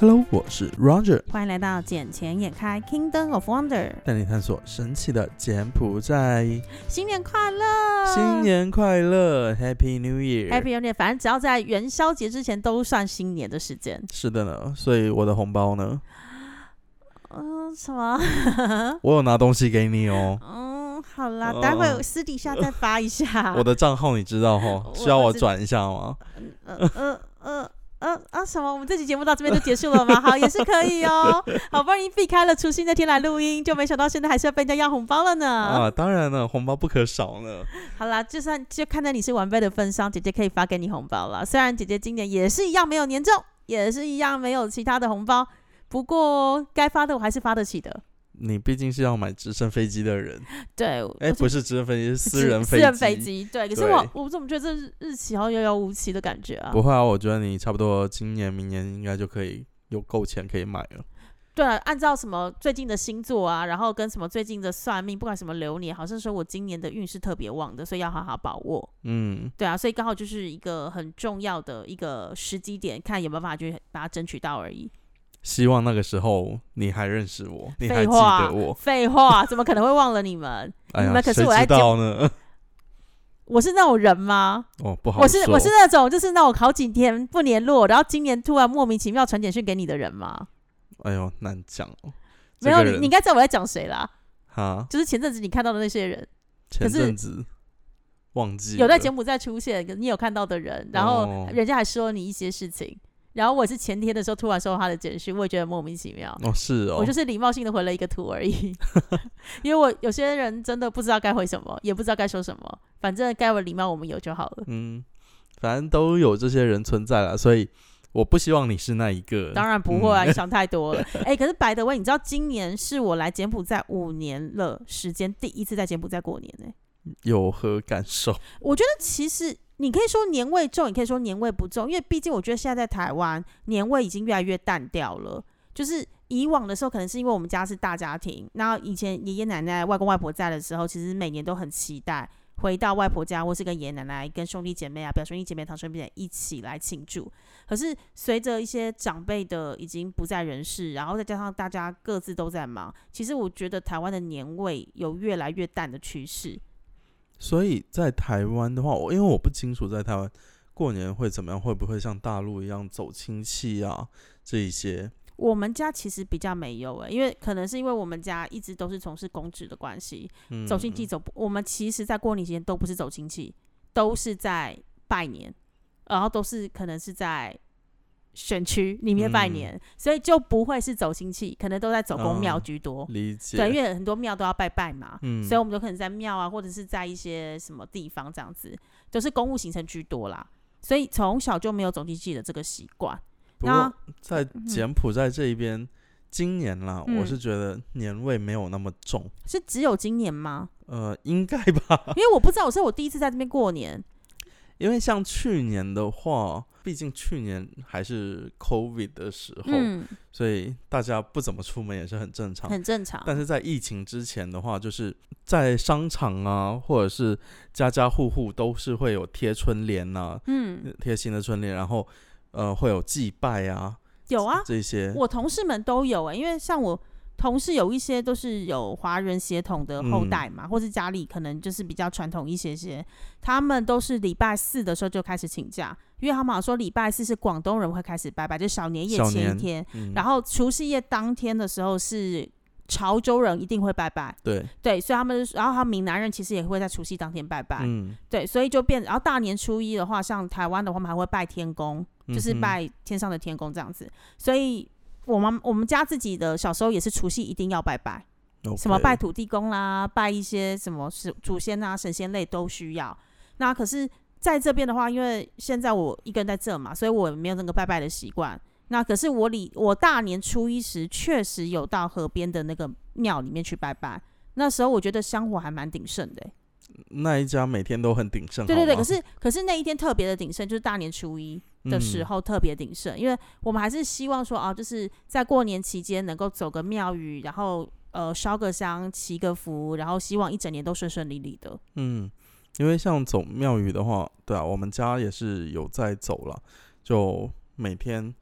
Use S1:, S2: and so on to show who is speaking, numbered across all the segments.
S1: Hello，我是 Roger，
S2: 欢迎来到眼前眼开 Kingdom of Wonder。
S1: 带你探索神奇的柬埔寨。
S2: 新年快乐！
S1: 新年快乐，Happy New
S2: Year！Happy New Year！反正只要在元宵节之前都算新年的时间。
S1: 是的呢，所以我的红包呢？
S2: 嗯，什么？
S1: 我有拿东西给你哦。
S2: 嗯，好啦，
S1: 哦
S2: 待会私底下再发一下。
S1: 我的账号你知道哈？需要我转一下吗？
S2: 呃呃呃呃啊什么？我们这期节目到这边就结束了吗？好，也是可以哦。好不容易避开了除夕那天来录音，就没想到现在还是要被人家要红包了呢。
S1: 啊，当然了，红包不可少呢。
S2: 好啦，就算就看在你是晚辈的份上，姐姐可以发给你红包了。虽然姐姐今年也是一样没有年终，也是一样没有其他的红包，不过该发的我还是发得起的。
S1: 你毕竟是要买直升飞机的人，
S2: 对，
S1: 哎，
S2: 我
S1: 不是直升飞机，是私人飞
S2: 私人飞
S1: 机。
S2: 对，可是我我怎么觉得这日日期好像遥遥无期的感觉啊？
S1: 不会啊，我觉得你差不多今年、明年应该就可以有够钱可以买了。
S2: 对啊，按照什么最近的星座啊，然后跟什么最近的算命，不管什么流年，好像说我今年的运势特别旺的，所以要好好把握。
S1: 嗯，
S2: 对啊，所以刚好就是一个很重要的一个时机点，看有没有办法去把它争取到而已。
S1: 希望那个时候你还认识我，你还记得我。
S2: 废话，怎么可能会忘了你们？
S1: 哎
S2: 你们，可是我在节
S1: 道呢？
S2: 我是那种人吗？
S1: 哦，不好说
S2: 我是我是那种就是那种好几天不联络，然后今年突然莫名其妙传简讯给你的人吗？
S1: 哎呦，难讲哦。
S2: 没有，你你应该知道我在讲谁啦。
S1: 哈，
S2: 就是前阵子你看到的那些人，
S1: 前
S2: 是
S1: 阵子忘记
S2: 有在柬埔寨出现，你有看到的人，然后
S1: 哦
S2: 人家还说你一些事情，然后我是前天的时候突然收到他的简讯，我也觉得莫名其妙。
S1: 哦，是哦，
S2: 我就是礼貌性的回了一个图而已，因为我有些人真的不知道该回什么，也不知道该说什么，反正该有礼貌我们有就好了。
S1: 嗯，反正都有这些人存在了，所以我不希望你是那一个。
S2: 当然不会啊，
S1: 嗯
S2: 你想太多了。哎、可是白德威，你知道今年是我来柬埔寨五年了时间第一次在柬埔寨过年呢、
S1: 有何感受？
S2: 我觉得其实你可以说年味重，也可以说年味不重，因为毕竟我觉得现在在台湾年味已经越来越淡掉了。就是以往的时候，可能是因为我们家是大家庭，那以前爷爷奶奶、外公外婆在的时候，其实每年都很期待回到外婆家，或是跟爷爷奶奶、跟兄弟姐妹啊、表兄弟姐妹、堂兄弟姐妹一起来庆祝。可是随着一些长辈的已经不在人世，然后再加上大家各自都在忙，其实我觉得台湾的年味有越来越淡的趋势。
S1: 所以在台湾的话，我因为我不清楚在台湾过年会怎么样，会不会像大陆一样走亲戚啊这一些？
S2: 我们家其实比较没有诶、因为可能是因为我们家一直都是从事公职的关系，
S1: 嗯，
S2: 走亲戚走不，我们其实在过年期间都不是走亲戚，都是在拜年，然后都是可能是在选区里面拜
S1: 嗯
S2: 年，所以就不会是走亲戚，可能都在走公庙
S1: 哦
S2: 居多。
S1: 理解。
S2: 对，因为很多庙都要拜拜嘛，
S1: 嗯，
S2: 所以我们就可能在庙啊，或者是在一些什么地方这样子，都是公务行程居多啦。所以从小就没有走亲戚的这个习惯。
S1: 不
S2: 那
S1: 过在柬埔寨这一边，今年啦，
S2: 嗯
S1: 我是觉得年味没有那么重。
S2: 是只有今年吗？
S1: 呃，应该吧，
S2: 因为我不知道，我是我第一次在这边过年。
S1: 因为像去年的话，毕竟去年还是 COVID 的时候，
S2: 嗯，
S1: 所以大家不怎么出门也是很正常。
S2: 很正常。
S1: 但是在疫情之前的话，就是在商场啊，或者是家家户户都是会有贴春联呐、
S2: 嗯，
S1: 贴新的春联，然后呃会有祭拜啊，
S2: 有啊，
S1: 这些。
S2: 我同事们都有哎、因为像我同事有一些都是有华人血统的后代嘛，或是家里可能就是比较传统一些些，他们都是礼拜四的时候就开始请假，因为他们好像说礼拜四是广东人会开始拜拜，就小年夜前一天，
S1: 嗯，
S2: 然后除夕夜当天的时候是潮州人一定会拜拜，
S1: 对，
S2: 对，所以他们然后他们闽南人其实也会在除夕当天拜拜，
S1: 嗯，
S2: 对，所以就变，然后大年初一的话，像台湾的话，我们还会拜天公，就是拜天上的天公这样子。所以我们我们家自己的小时候也是除夕一定要拜拜，什么拜土地公啦，拜一些什么是祖先啊、神仙类都需要。那可是在这边的话，因为现在我一个人在这嘛，所以我没有那个拜拜的习惯。那可是我里我大年初一时确实有到河边的那个庙里面去拜拜，那时候我觉得香火还蛮鼎盛的欸、
S1: 那一家每天都很鼎盛，
S2: 对对对，可是可是那一天特别的鼎盛，就是大年初一的时
S1: 嗯
S2: 候特别鼎盛，因为我们还是希望说啊，就是在过年期间能够走个庙宇，然后呃烧个香、祈个福，然后希望一整年都顺顺利利的。
S1: 嗯，因为像走庙宇的话，对啊，我们家也是有在走了，就每天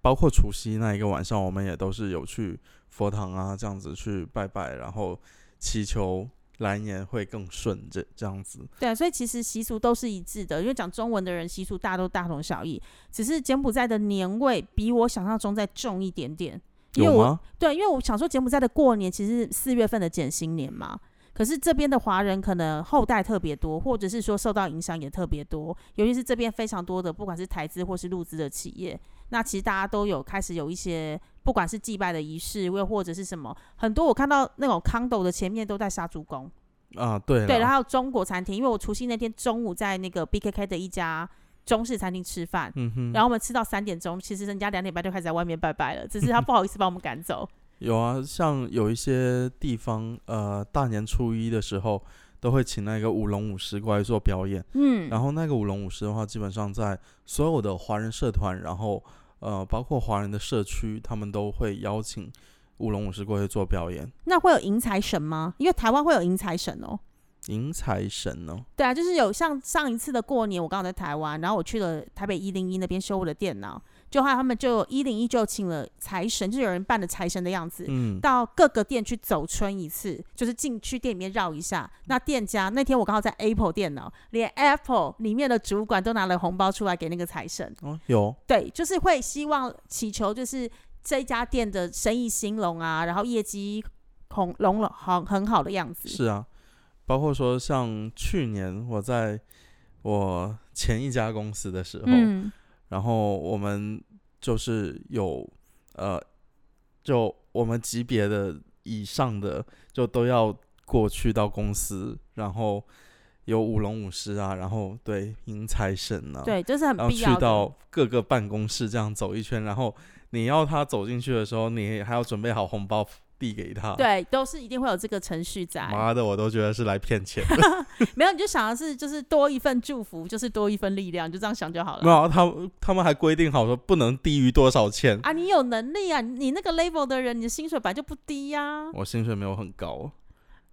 S1: 包括除夕那一个晚上，我们也都是有去佛堂啊，这样子去拜拜，然后祈求来年会更顺，这这样子。
S2: 对啊，所以其实习俗都是一致的，因为讲中文的人习俗大家都大同小异，只是柬埔寨的年味比我想象中再重一点点。因为我
S1: 有吗？
S2: 对，因为我想说柬埔寨的过年其实四月份的减新年嘛，可是这边的华人可能后代特别多，或者是说受到影响也特别多，尤其是这边非常多的不管是台资或是陆资的企业，那其实大家都有开始有一些不管是祭拜的仪式，又或者是什么，很多我看到那种 condo 的前面都在杀猪工。
S1: 啊，对
S2: 对，然
S1: 后
S2: 中国餐厅，因为我除夕那天中午在那个 BKK 的一家中式餐厅吃饭，
S1: 嗯，
S2: 然后我们吃到三点钟，其实人家两点半就开始在外面拜拜了，只是他不好意思把我们赶走。
S1: 有啊，像有一些地方，呃，大年初一的时候都会请那个舞龙舞狮过来做表演。
S2: 嗯，
S1: 然后那个舞龙舞狮的话，基本上在所有的华人社团，然后呃，包括华人的社区，他们都会邀请舞龙舞狮过去做表演。
S2: 那会有迎财神吗？因为台湾会有迎财神哦。
S1: 迎财神哦，
S2: 对啊，就是有像上一次的过年，我刚好在台湾，然后我去了台北一零一那边修我的电脑，就还有他们就一零一就请了财神，就是有人扮的财神的样子，
S1: 嗯，
S2: 到各个店去走春一次，就是进去店里面绕一下。那店家那天我刚好在 Apple 电脑，连 Apple 里面的主管都拿了红包出来给那个财神。
S1: 哦，有，
S2: 对，就是会希望祈求，就是这家店的生意兴隆啊，然后业绩红隆隆很很好的样子。
S1: 是啊，包括说像去年我在我前一家公司的时候，
S2: 嗯，
S1: 然后我们就是有呃，就我们级别的以上的就都要过去到公司，然后有舞龙舞狮啊，然后对迎财神啊，，
S2: 对，就是很必要的。
S1: 去到各个办公室这样走一圈，然后你要他走进去的时候，你还要准备好红包递给他。，
S2: 对，都是一定会有这个程序在。
S1: 妈的，我都觉得是来骗钱的。
S2: 没有，你就想的是，就是多一份祝福，就是多一份力量，就这样想就好了。
S1: 没有，他他们还规定好说不能低于多少钱。
S2: 啊，你有能力啊，你那个 level 的人，你的薪水本来就不低呀、
S1: 我薪水没有很高，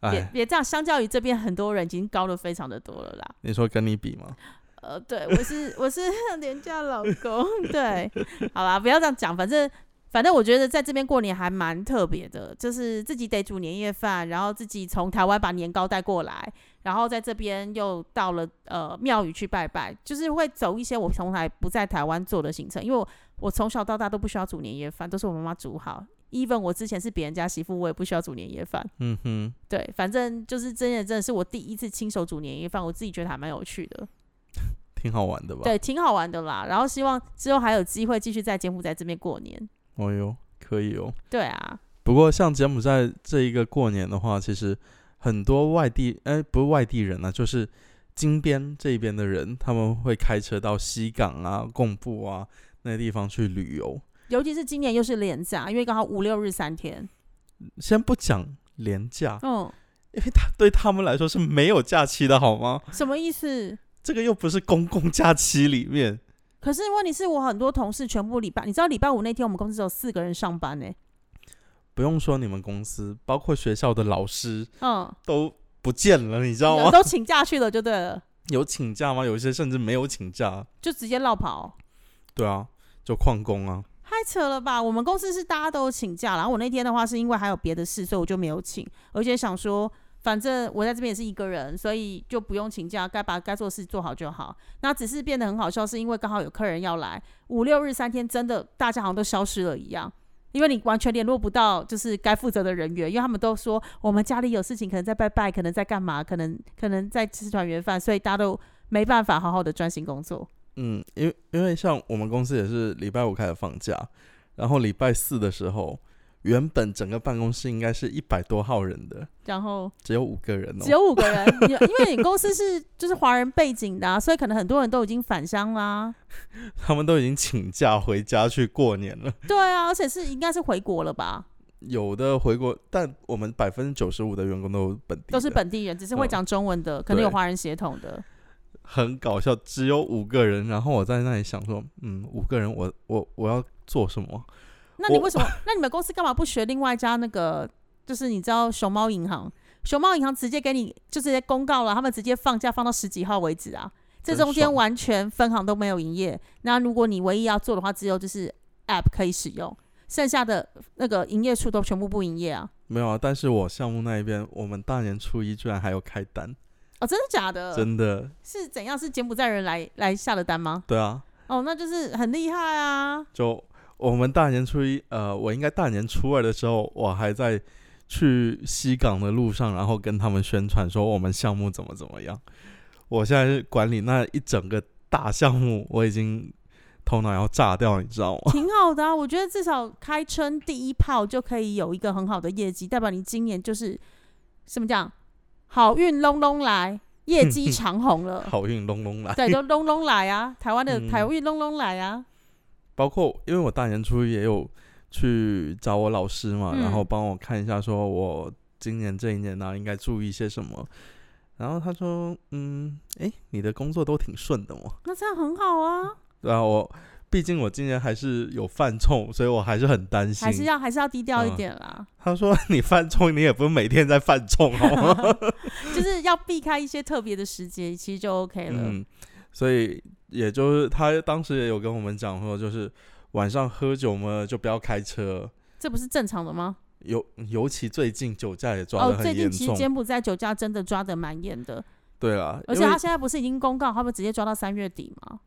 S2: 别
S1: 哎，
S2: 别这样，相较于这边很多人已经高的非常的多了啦。
S1: 你说跟你比吗？
S2: 呃，对，我是我是 廉价老公，对，好啦，不要这样讲，反正反正我觉得在这边过年还蛮特别的，就是自己得煮年夜饭，然后自己从台湾把年糕带过来，然后在这边又到了呃庙宇去拜拜，就是会走一些我从来不在台湾做的行程，因为我我从小到大都不需要煮年夜饭，都是我妈妈煮好。even 我之前是别人家媳妇，我也不需要煮年夜饭。
S1: 嗯哼，
S2: 对，反正就是真的真的是我第一次亲手煮年夜饭，我自己觉得还蛮有趣的。
S1: 挺好玩的吧？
S2: 对，挺好玩的啦。然后希望之后还有机会继续在柬埔寨这边过年。
S1: 哦哟，可以哦。
S2: 对啊，
S1: 不过像柬埔寨这一个过年的话，其实很多外地，哎、不是外地人啊，就是金边这边的人，他们会开车到西港啊、贡布啊那些地方去旅游。
S2: 尤其是今年又是连假，因为刚好五六日三天。
S1: 先不讲廉价，
S2: 嗯，
S1: 因为他对他们来说是没有假期的好吗？
S2: 什么意思？
S1: 这个又不是公共假期里面。
S2: 可是问题是我很多同事全部礼拜，你知道礼拜五那天我们公司只有四个人上班呢、
S1: 不用说你们公司，包括学校的老师
S2: 嗯，
S1: 都不见了，你知道吗？
S2: 有 都请假去了就对了，
S1: 有请假吗？有一些甚至没有请假。
S2: 就直接绕跑。
S1: 对啊，就旷工啊。
S2: 太扯了吧！我们公司是大家都有请假，然后我那天的话是因为还有别的事，所以我就没有请，而且想说，反正我在这边也是一个人，所以就不用请假，该把该做的事做好就好。那只是变得很好笑，是因为刚好有客人要来，五六日三天，真的大家好像都消失了一样。因为你完全联络不到，就是该负责的人员，因为他们都说我们家里有事情，可能在拜拜，可能在干嘛，可能可能在吃团圆饭，所以大家都没办法好好的专心工作。
S1: 嗯，因为因为像我们公司也是礼拜五开始放假，然后礼拜四的时候，原本整个办公室应该是一百多号人的，
S2: 然后
S1: 只有五个人哦。
S2: 只有五个人，因因为你公司是就是华人背景的、啊，所以可能很多人都已经返乡啦。
S1: 他们都已经请假回家去过年了，
S2: 对啊，而且是应该是回国了吧？
S1: 有的回国，但我们百分之九十五的员工都本地，
S2: 都是本地人，只是会讲中文的，可能有华人血统的。
S1: 很搞笑，只有五个人。然后我在那里想说，嗯，五个人我，我我要做什么？我
S2: 那你为什么？那你们公司干嘛不学另外一家那个？就是你知道熊猫银行，熊猫银行直接给你就直接公告了，他们直接放假放到十几号为止啊。这中间完全分行都没有营业。那如果你唯一要做的话，只有就是 app 可以使用，剩下的那个营业处都全部不营业啊。
S1: 没有啊，但是我项目那一边，我们大年初一居然还有开单，
S2: 哦，真的假的？
S1: 真的，
S2: 是怎样？是柬埔寨人来来下的单吗？
S1: 对啊，
S2: 哦，那就是很厉害啊。
S1: 就我们大年初一，呃，我应该大年初二的时候，我还在去西港的路上，然后跟他们宣传说我们项目怎么怎么样。我现在是管理那一整个大项目，我已经头脑要炸掉，你知道吗？
S2: 挺好的啊，我觉得至少开春第一炮就可以有一个很好的业绩，代表你今年就是什么讲好运隆隆来，业绩长虹了。
S1: 好运隆隆来。
S2: 对，就隆隆来啊！台湾的
S1: 嗯
S2: 台运隆隆来啊！
S1: 包括因为我大年初一也有去找我老师嘛，
S2: 嗯
S1: 然后帮我看一下，说我今年这一年呢、应该注意些什么。然后他说，嗯，诶，你的工作都挺顺的哦。
S2: 那这样很好啊，
S1: 然后我毕竟我今年还是有犯冲，所以我还是很担心。
S2: 还是要还是要低调一
S1: 嗯
S2: 点啦，
S1: 他说 你犯冲，你也不是每天在犯冲，好吗？
S2: 就是要避开一些特别的时节，其实就 OK 了。
S1: 嗯，所以也就是他当时也有跟我们讲说，就是晚上喝酒嘛，就不要开车。
S2: 这不是正常的吗？
S1: 尤尤其最近酒驾也抓
S2: 哦
S1: 得，
S2: 最近其实
S1: 重，
S2: 柬埔寨酒驾真的抓得蛮严的，
S1: 对啊，因为
S2: 而且他现在不是已经公告，他们直接抓到三月底吗？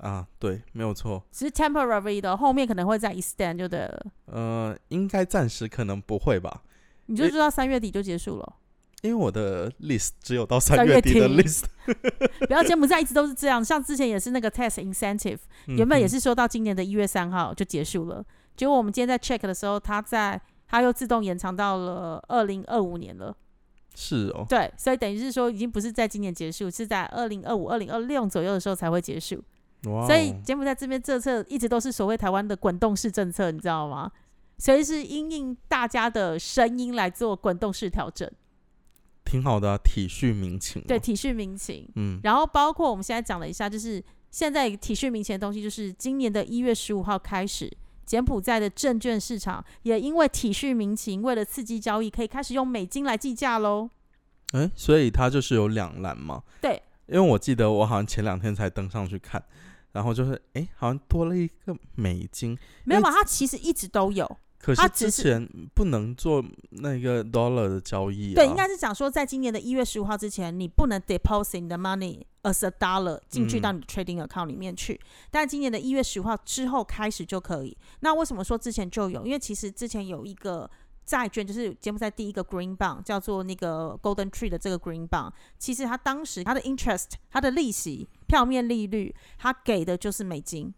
S1: 啊，对，没有错，
S2: 只是 temporary 的，后面可能会再 extend 就对了。
S1: 呃，应该暂时可能不会吧，
S2: 你就知道三月底就结束了。
S1: 因为我的 list 只有到
S2: 三月
S1: 底的
S2: 底。
S1: list，
S2: 不要柬埔寨一直都是这样，像之前也是那个 test incentive，原本也是说到今年的一月三号就结束了，结果我们今天在 check 的时候，它在它又自动延长到了二零二五年了。
S1: 是哦，
S2: 对，所以等于是说已经不是在今年结束，是在二零二五、二零二六左右的时候才会结束。
S1: 哇哦，
S2: 所以柬埔寨这边政策一直都是所谓台湾的滚动式政策，你知道吗？所以是因应大家的声音来做滚动式调整，
S1: 挺好的、啊，体恤民情，
S2: 对，，体恤民情。
S1: 嗯，
S2: 然后包括我们现在讲了一下，就是现在体恤民情的东西，就是今年的一月十五号开始，柬埔寨的证券市场也因为体恤民情，为了刺激交易，可以开始用美金来计价喽。
S1: 哎、所以它就是有两栏嘛，
S2: 对，
S1: 因为我记得我好像前两天才登上去看，然后就是哎、好像多了一个美金，
S2: 没有嘛，它其实一直都有。
S1: 可是之前不能做那个 dollar 的交易、啊，
S2: 对，应该是讲说，在今年的一月十五号之前，你不能 deposit 你的 money as a dollar 进去
S1: 嗯
S2: 到你的 trading account 里面去。但今年的一月十五号之后开始就可以。那为什么说之前就有？因为其实之前有一个债券，就是柬埔寨第一个 green bond，叫做那个 Golden Tree 的这个 green bond，其实它当时它的 interest、它的利息、票面利率，它给的就是美金。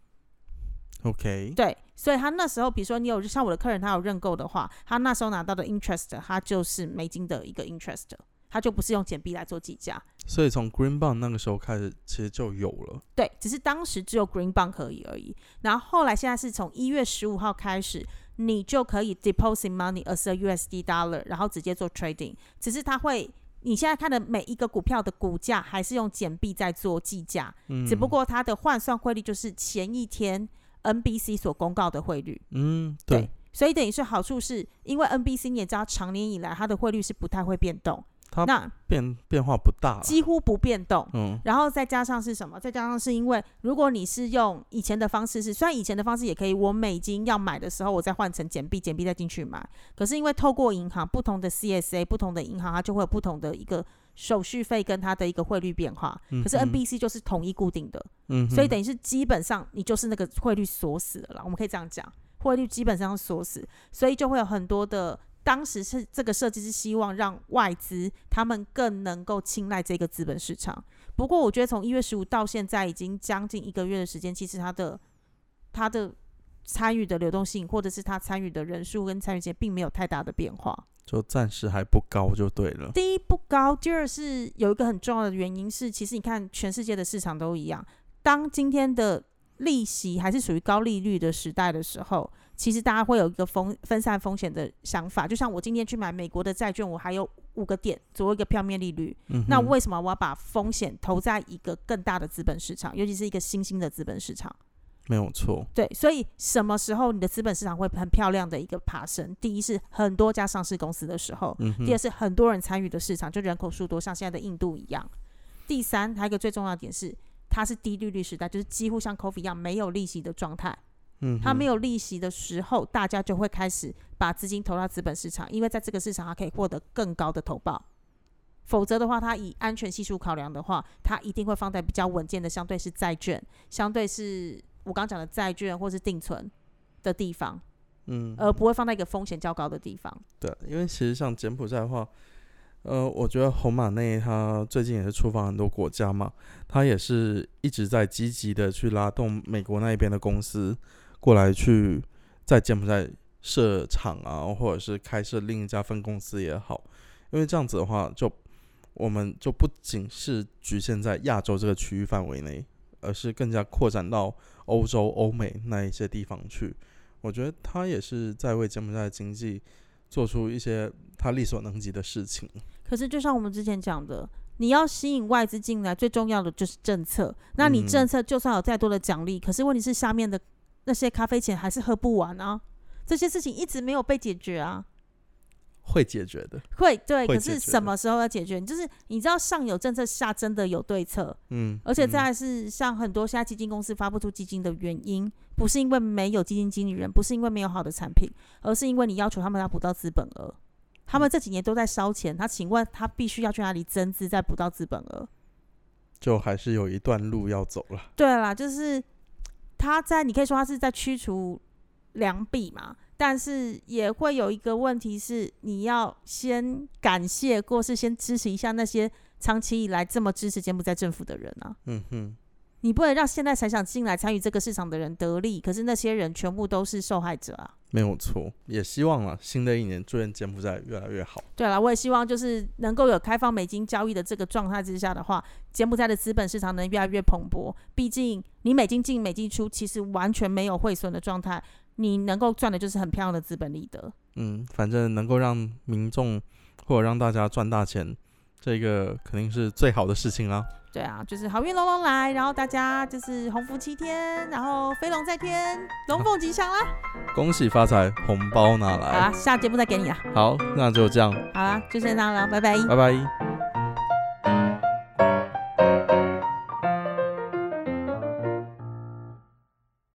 S1: OK，
S2: 对，所以他那时候，比如说你有像我的客人，他有认购的话，他那时候拿到的 interest，他就是美金的一个 interest，他就不是用简币来做计价。
S1: 所以从 Green Bond 那个时候开始，其实就有了。
S2: 对，只是当时只有 green bond 可以而已。然后后来现在是从一月十五号开始，你就可以 deposit money as a USD dollar，然后直接做 trading。只是它会，你现在看的每一个股票的股价还是用简币在做计价，
S1: 嗯，
S2: 只不过它的换算汇率就是前一天 NBC 所公告的汇率。
S1: 嗯，
S2: 对
S1: 对，
S2: 所以等于是好处是因为 NBC 你也知道，长年以来它的汇率是不太会变动，
S1: 它
S2: 那
S1: 变变化不大。
S2: 几乎不变动。
S1: 嗯
S2: 然后再加上是什么？再加上是因为如果你是用以前的方式是，虽然以前的方式也可以，我美金要买的时候我再换成简币，简币再进去买。可是因为透过银行不同的 CSA，不同的银行它就会有不同的一个手续费跟它的一个汇率变化。可是 NBC 就是统一固定的，
S1: 嗯，
S2: 所以等于是基本上你就是那个汇率锁死了啦，我们可以这样讲，汇率基本上锁死，所以就会有很多的。当时是这个设计是希望让外资他们更能够青睐这个资本市场。不过我觉得从一月十五到现在已经将近一个月的时间，其实它的它的参与的流动性，或者是它参与的人数跟参与间，并没有太大的变化。
S1: 就暂时还不高就对了。
S2: 第一不高，第二是有一个很重要的原因是，其实你看全世界的市场都一样，当今天的利息还是属于高利率的时代的时候，其实大家会有一个风分散风险的想法。就像我今天去买美国的债券，我还有五个点作为一个票面利率，
S1: 嗯，
S2: 那为什么我要把风险投在一个更大的资本市场，尤其是一个新兴的资本市场？
S1: 没有错。
S2: 对，所以什么时候你的资本市场会很漂亮的一个爬升？第一是很多家上市公司的时候，
S1: 嗯
S2: 第二是很多人参与的市场，就人口数多，像现在的印度一样。第三，还有一个最重要的点是，它是低利率时代，就是几乎像 Coffee 一样没有利息的状态。
S1: 嗯，
S2: 它没
S1: 有，
S2: 有利息的时候，大家就会开始把资金投到资本市场，因为在这个市场它可以获得更高的投报。否则的话，它以安全系数考量的话，它一定会放在比较稳健的，相对是债券，相对是我刚讲的债券或是定存的地方，
S1: 嗯，
S2: 而不会放在一个风险较高的地方。
S1: 对，因为其实像柬埔寨的话，呃，我觉得红马内他最近也是出访很多国家嘛，他也是一直在积极的去拉动美国那边的公司过来去在柬埔寨设厂啊，或者是开设另一家分公司也好，因为这样子的话，就我们就不仅是局限在亚洲这个区域范围内，而是更加扩展到欧洲、欧美那一些地方去。我觉得他也是在为柬埔寨的经济做出一些他力所能及的事情。
S2: 可是就像我们之前讲的，你要吸引外资进来，最重要的就是政策。那你
S1: 嗯
S2: 政策就算有再多的奖励，可是问题是下面的那些咖啡钱还是喝不完啊。这些事情一直没有被解决啊。
S1: 会解决的，
S2: 会对，可是什么时候要解决？就是你知道上有政策，下真的有对策，
S1: 嗯，
S2: 而且
S1: 嗯
S2: 再来是像很多现在基金公司发不出基金的原因，不是因为没有基金经理人，不是因为没有好的产品，而是因为你要求他们要补到资本额。他们这几年都在烧钱，他请问他必须要去哪里增资再补到资本额？
S1: 就还是有一段路要走了。
S2: 对啦，就是他在，你可以说他是在驱除良币嘛，但是也会有一个问题是，你要先感谢或是先支持一下那些长期以来这么支持柬埔寨政府的人啊。
S1: 嗯哼，
S2: 你不能让现在才想进来参与这个市场的人得利，可是那些人全部都是受害者啊。
S1: 没有错，也希望啊，新的一年祝愿柬埔寨越来越好。
S2: 对了，我也希望就是能够有开放美金交易的这个状态之下的话，柬埔寨的资本市场能越来越蓬勃。毕竟你美金进美金出，其实完全没有汇损的状态，你能够赚的就是很漂亮的资本利得。
S1: 嗯，反正能够让民众或者让大家赚大钱，这个肯定是最好的事情啦。
S2: 对啊，就是好运龙龙来，然后大家就是鸿福齐天，然后飞龙在天，龙凤吉祥啦。
S1: 恭喜发财，红包拿来
S2: 好啦，下节目再给你啦。
S1: 好，那就这样，
S2: 好啦，就先这样了，拜拜。
S1: 拜拜。